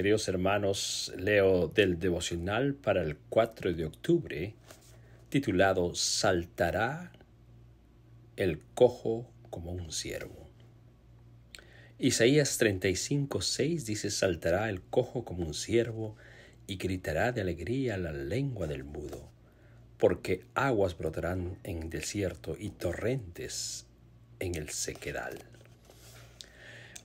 queridos hermanos, leo del devocional para el 4 de octubre, titulado Saltará el cojo como un ciervo. Isaías 35, 6 dice, Saltará el cojo como un ciervo y gritará de alegría la lengua del mudo, porque aguas brotarán en el desierto y torrentes en el sequedal.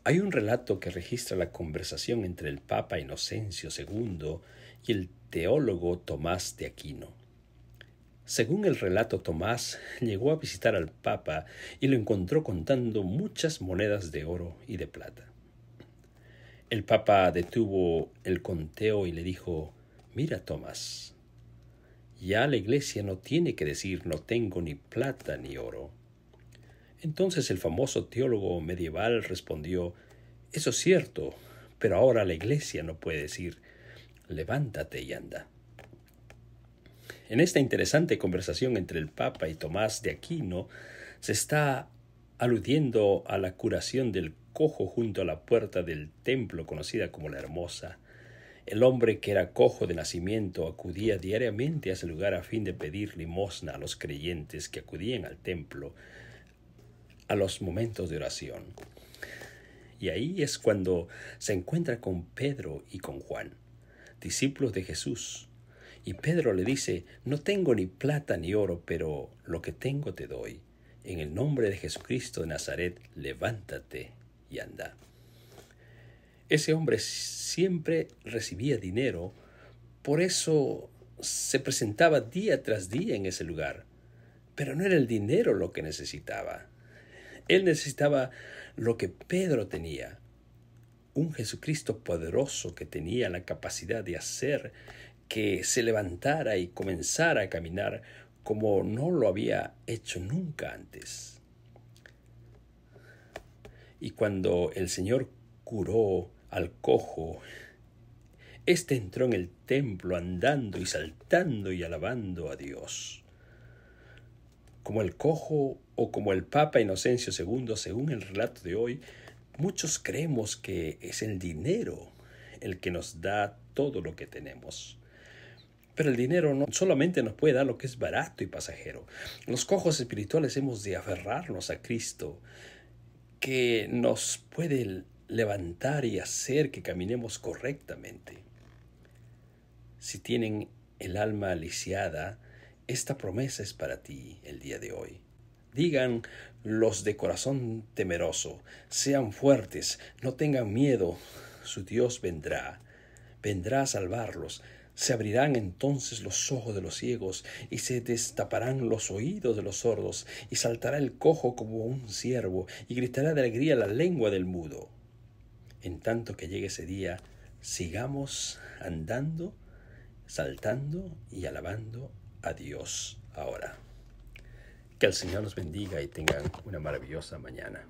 Hay un relato que registra la conversación entre el Papa Inocencio II y el teólogo Tomás de Aquino. Según el relato, Tomás llegó a visitar al Papa y lo encontró contando muchas monedas de oro y de plata. El Papa detuvo el conteo y le dijo, Mira, Tomás, ya la Iglesia no tiene que decir no tengo ni plata ni oro entonces el famoso teólogo medieval respondió, Eso es cierto, pero ahora la Iglesia no puede decir, levántate y anda. En esta interesante conversación entre el Papa y Tomás de Aquino se está aludiendo a la curación del cojo junto a la puerta del templo conocida como la Hermosa. El hombre que era cojo de nacimiento acudía diariamente a ese lugar a fin de pedir limosna a los creyentes que acudían al templo a los momentos de oración. Y ahí es cuando se encuentra con Pedro y con Juan, discípulos de Jesús. Y Pedro le dice, no tengo ni plata ni oro, pero lo que tengo te doy. En el nombre de Jesucristo de Nazaret, levántate y anda. Ese hombre siempre recibía dinero, por eso se presentaba día tras día en ese lugar. Pero no era el dinero lo que necesitaba, él necesitaba lo que Pedro tenía, un Jesucristo poderoso que tenía la capacidad de hacer que se levantara y comenzara a caminar como no lo había hecho nunca antes. Y cuando el Señor curó al cojo, éste entró en el templo andando y saltando y alabando a Dios como el cojo o como el Papa Inocencio II, según el relato de hoy, muchos creemos que es el dinero el que nos da todo lo que tenemos. Pero el dinero no solamente nos puede dar lo que es barato y pasajero. Los cojos espirituales hemos de aferrarnos a Cristo, que nos puede levantar y hacer que caminemos correctamente. Si tienen el alma aliciada, esta promesa es para ti el día de hoy. Digan los de corazón temeroso, sean fuertes, no tengan miedo, su Dios vendrá, vendrá a salvarlos. Se abrirán entonces los ojos de los ciegos y se destaparán los oídos de los sordos y saltará el cojo como un ciervo y gritará de alegría la lengua del mudo. En tanto que llegue ese día, sigamos andando, saltando y alabando Adiós ahora. Que el Señor nos bendiga y tengan una maravillosa mañana.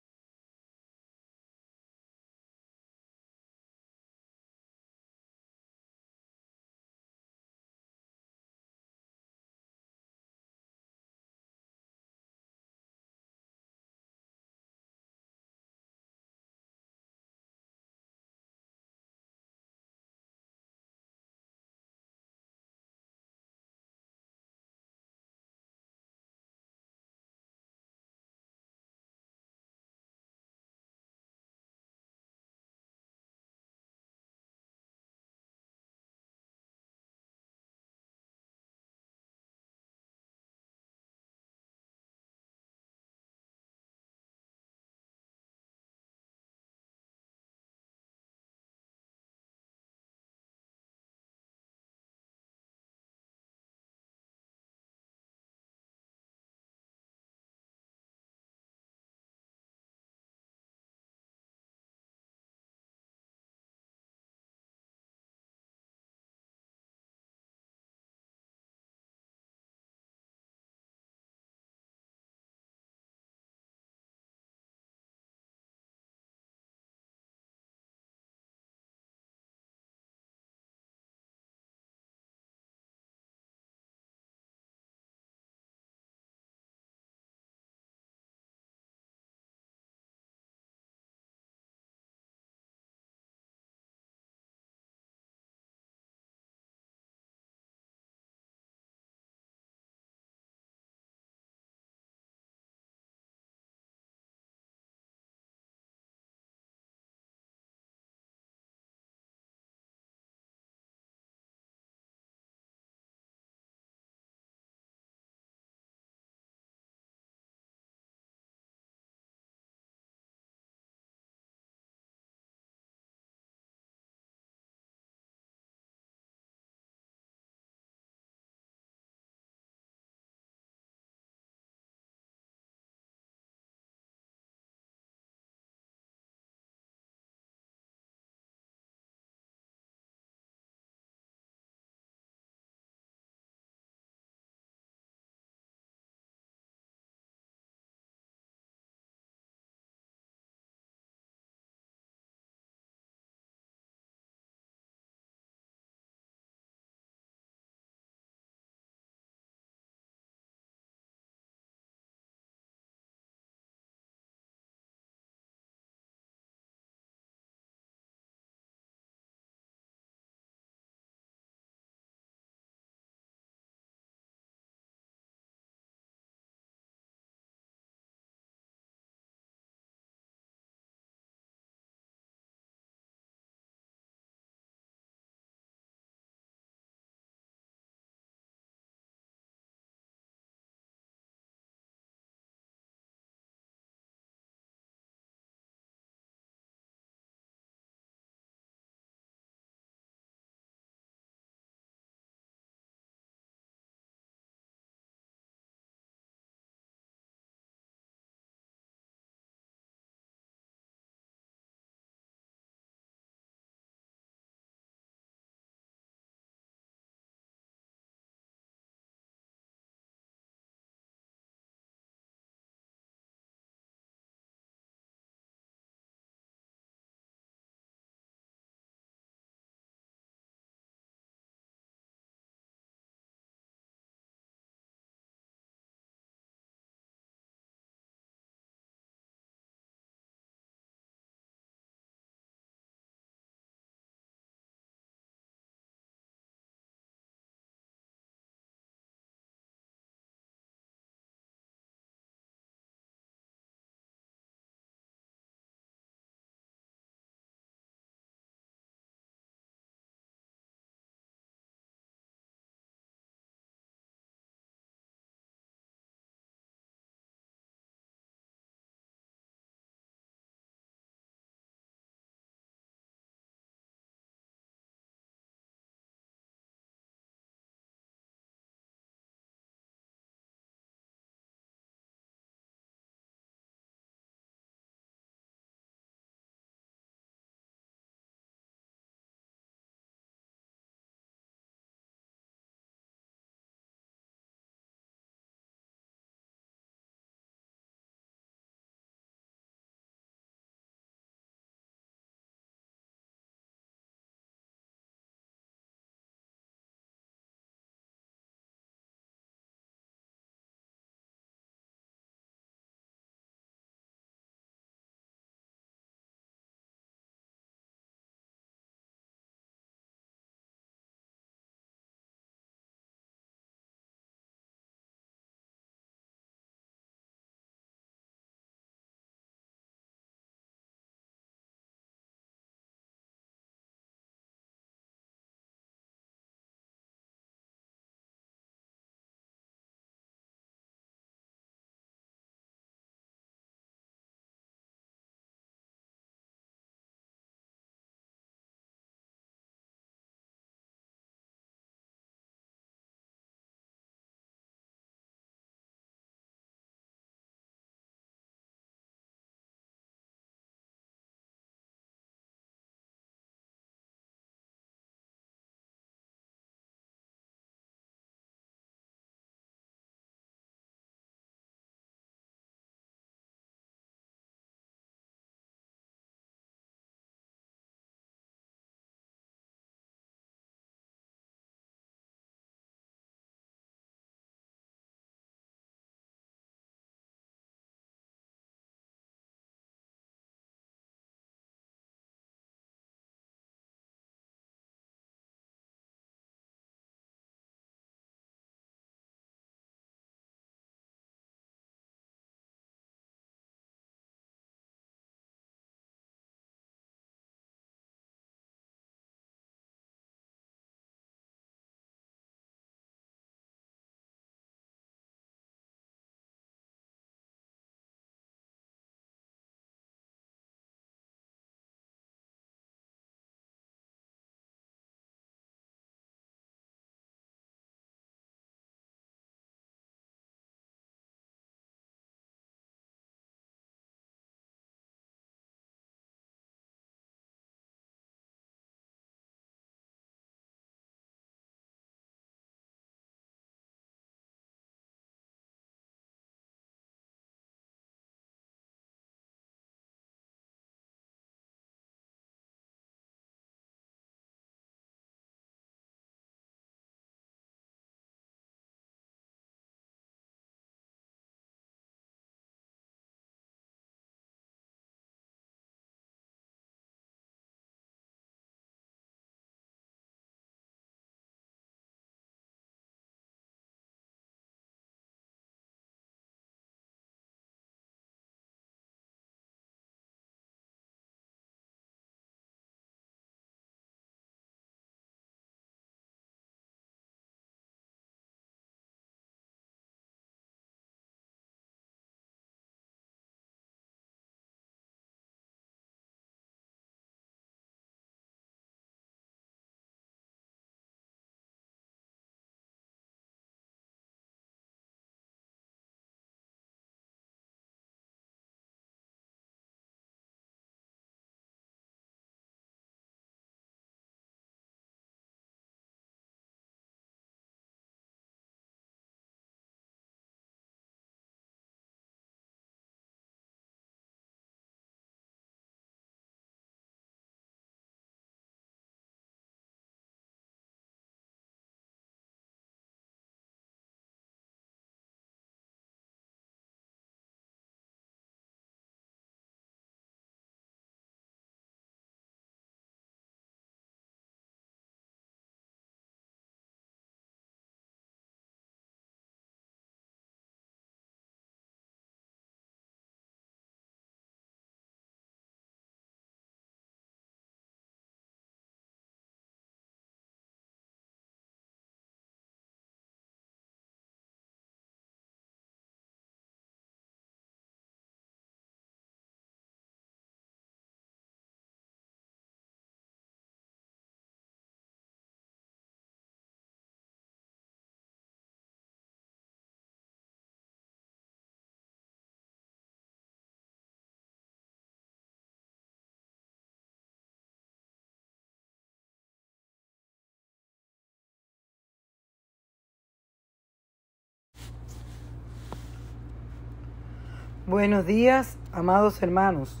Buenos días, amados hermanos.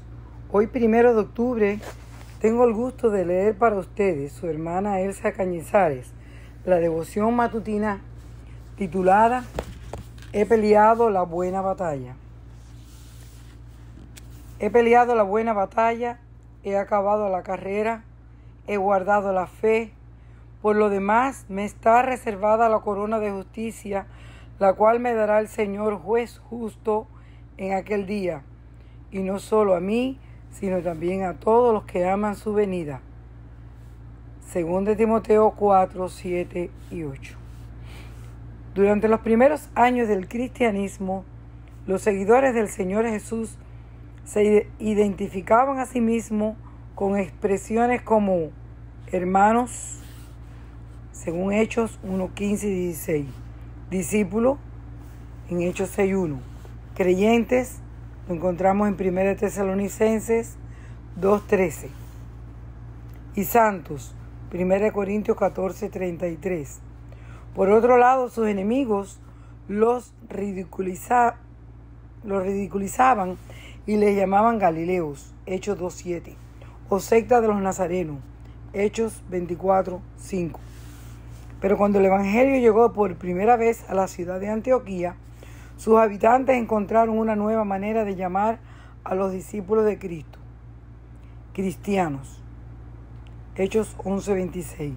Hoy, primero de octubre, tengo el gusto de leer para ustedes, su hermana Elsa Cañizares, la devoción matutina titulada He peleado la buena batalla. He peleado la buena batalla, he acabado la carrera, he guardado la fe. Por lo demás, me está reservada la corona de justicia, la cual me dará el Señor juez justo en aquel día, y no solo a mí, sino también a todos los que aman su venida. Según de Timoteo 4, 7 y 8. Durante los primeros años del cristianismo, los seguidores del Señor Jesús se identificaban a sí mismos con expresiones como hermanos, según Hechos 1, 15 y 16, discípulos en Hechos 6, 1 creyentes, lo encontramos en 1 Tesalonicenses 2.13. Y santos, 1 Corintios 14.33. Por otro lado, sus enemigos los, los ridiculizaban y les llamaban Galileos, Hechos 2.7, o secta de los Nazarenos, Hechos 24.5. Pero cuando el Evangelio llegó por primera vez a la ciudad de Antioquía, sus habitantes encontraron una nueva manera de llamar a los discípulos de Cristo, cristianos. Hechos 11:26.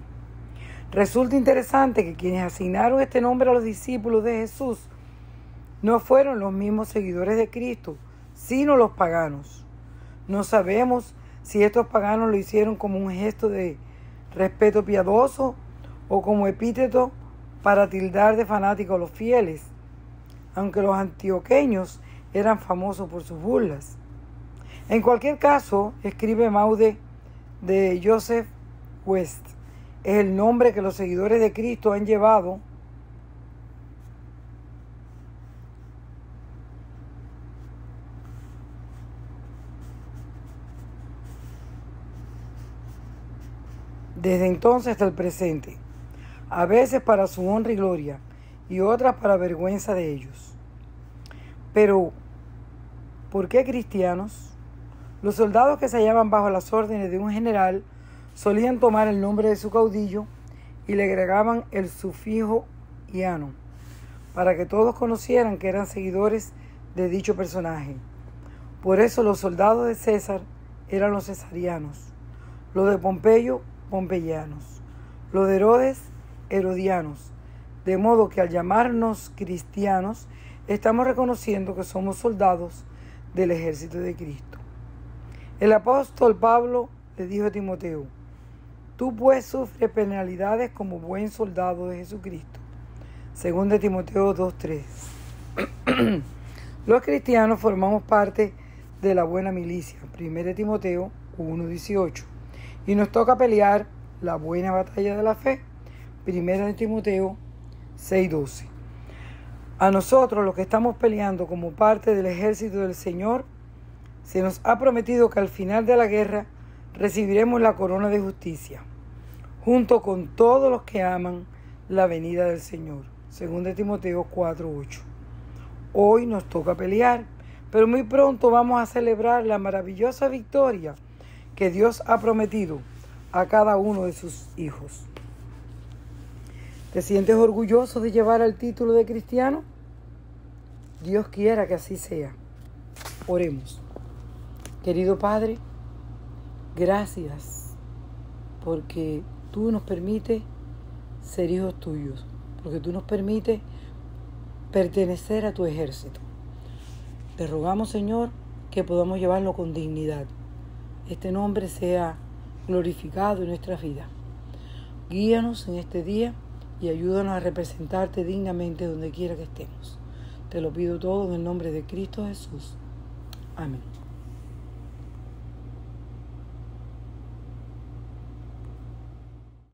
Resulta interesante que quienes asignaron este nombre a los discípulos de Jesús no fueron los mismos seguidores de Cristo, sino los paganos. No sabemos si estos paganos lo hicieron como un gesto de respeto piadoso o como epíteto para tildar de fanáticos a los fieles aunque los antioqueños eran famosos por sus burlas. En cualquier caso, escribe Maude de Joseph West, es el nombre que los seguidores de Cristo han llevado desde entonces hasta el presente, a veces para su honra y gloria, y otras para vergüenza de ellos. Pero, ¿por qué cristianos? Los soldados que se hallaban bajo las órdenes de un general solían tomar el nombre de su caudillo y le agregaban el sufijo iano, para que todos conocieran que eran seguidores de dicho personaje. Por eso los soldados de César eran los cesarianos, los de Pompeyo, pompeyanos, los de Herodes, herodianos, de modo que al llamarnos cristianos, estamos reconociendo que somos soldados del ejército de Cristo. El apóstol Pablo le dijo a Timoteo, tú pues sufres penalidades como buen soldado de Jesucristo. Según de Timoteo 2.3. Los cristianos formamos parte de la buena milicia. 1 Timoteo 1.18. Y nos toca pelear la buena batalla de la fe. 1 Timoteo 6.12. A nosotros, los que estamos peleando como parte del ejército del Señor, se nos ha prometido que al final de la guerra recibiremos la corona de justicia, junto con todos los que aman la venida del Señor. Según de Timoteo 4:8. Hoy nos toca pelear, pero muy pronto vamos a celebrar la maravillosa victoria que Dios ha prometido a cada uno de sus hijos. ¿Te sientes orgulloso de llevar el título de cristiano? Dios quiera que así sea. Oremos. Querido Padre, gracias porque tú nos permites ser hijos tuyos, porque tú nos permites pertenecer a tu ejército. Te rogamos, Señor, que podamos llevarlo con dignidad. Este nombre sea glorificado en nuestra vida. Guíanos en este día y ayúdanos a representarte dignamente donde quiera que estemos. Te lo pido todo en el nombre de Cristo Jesús. Amén.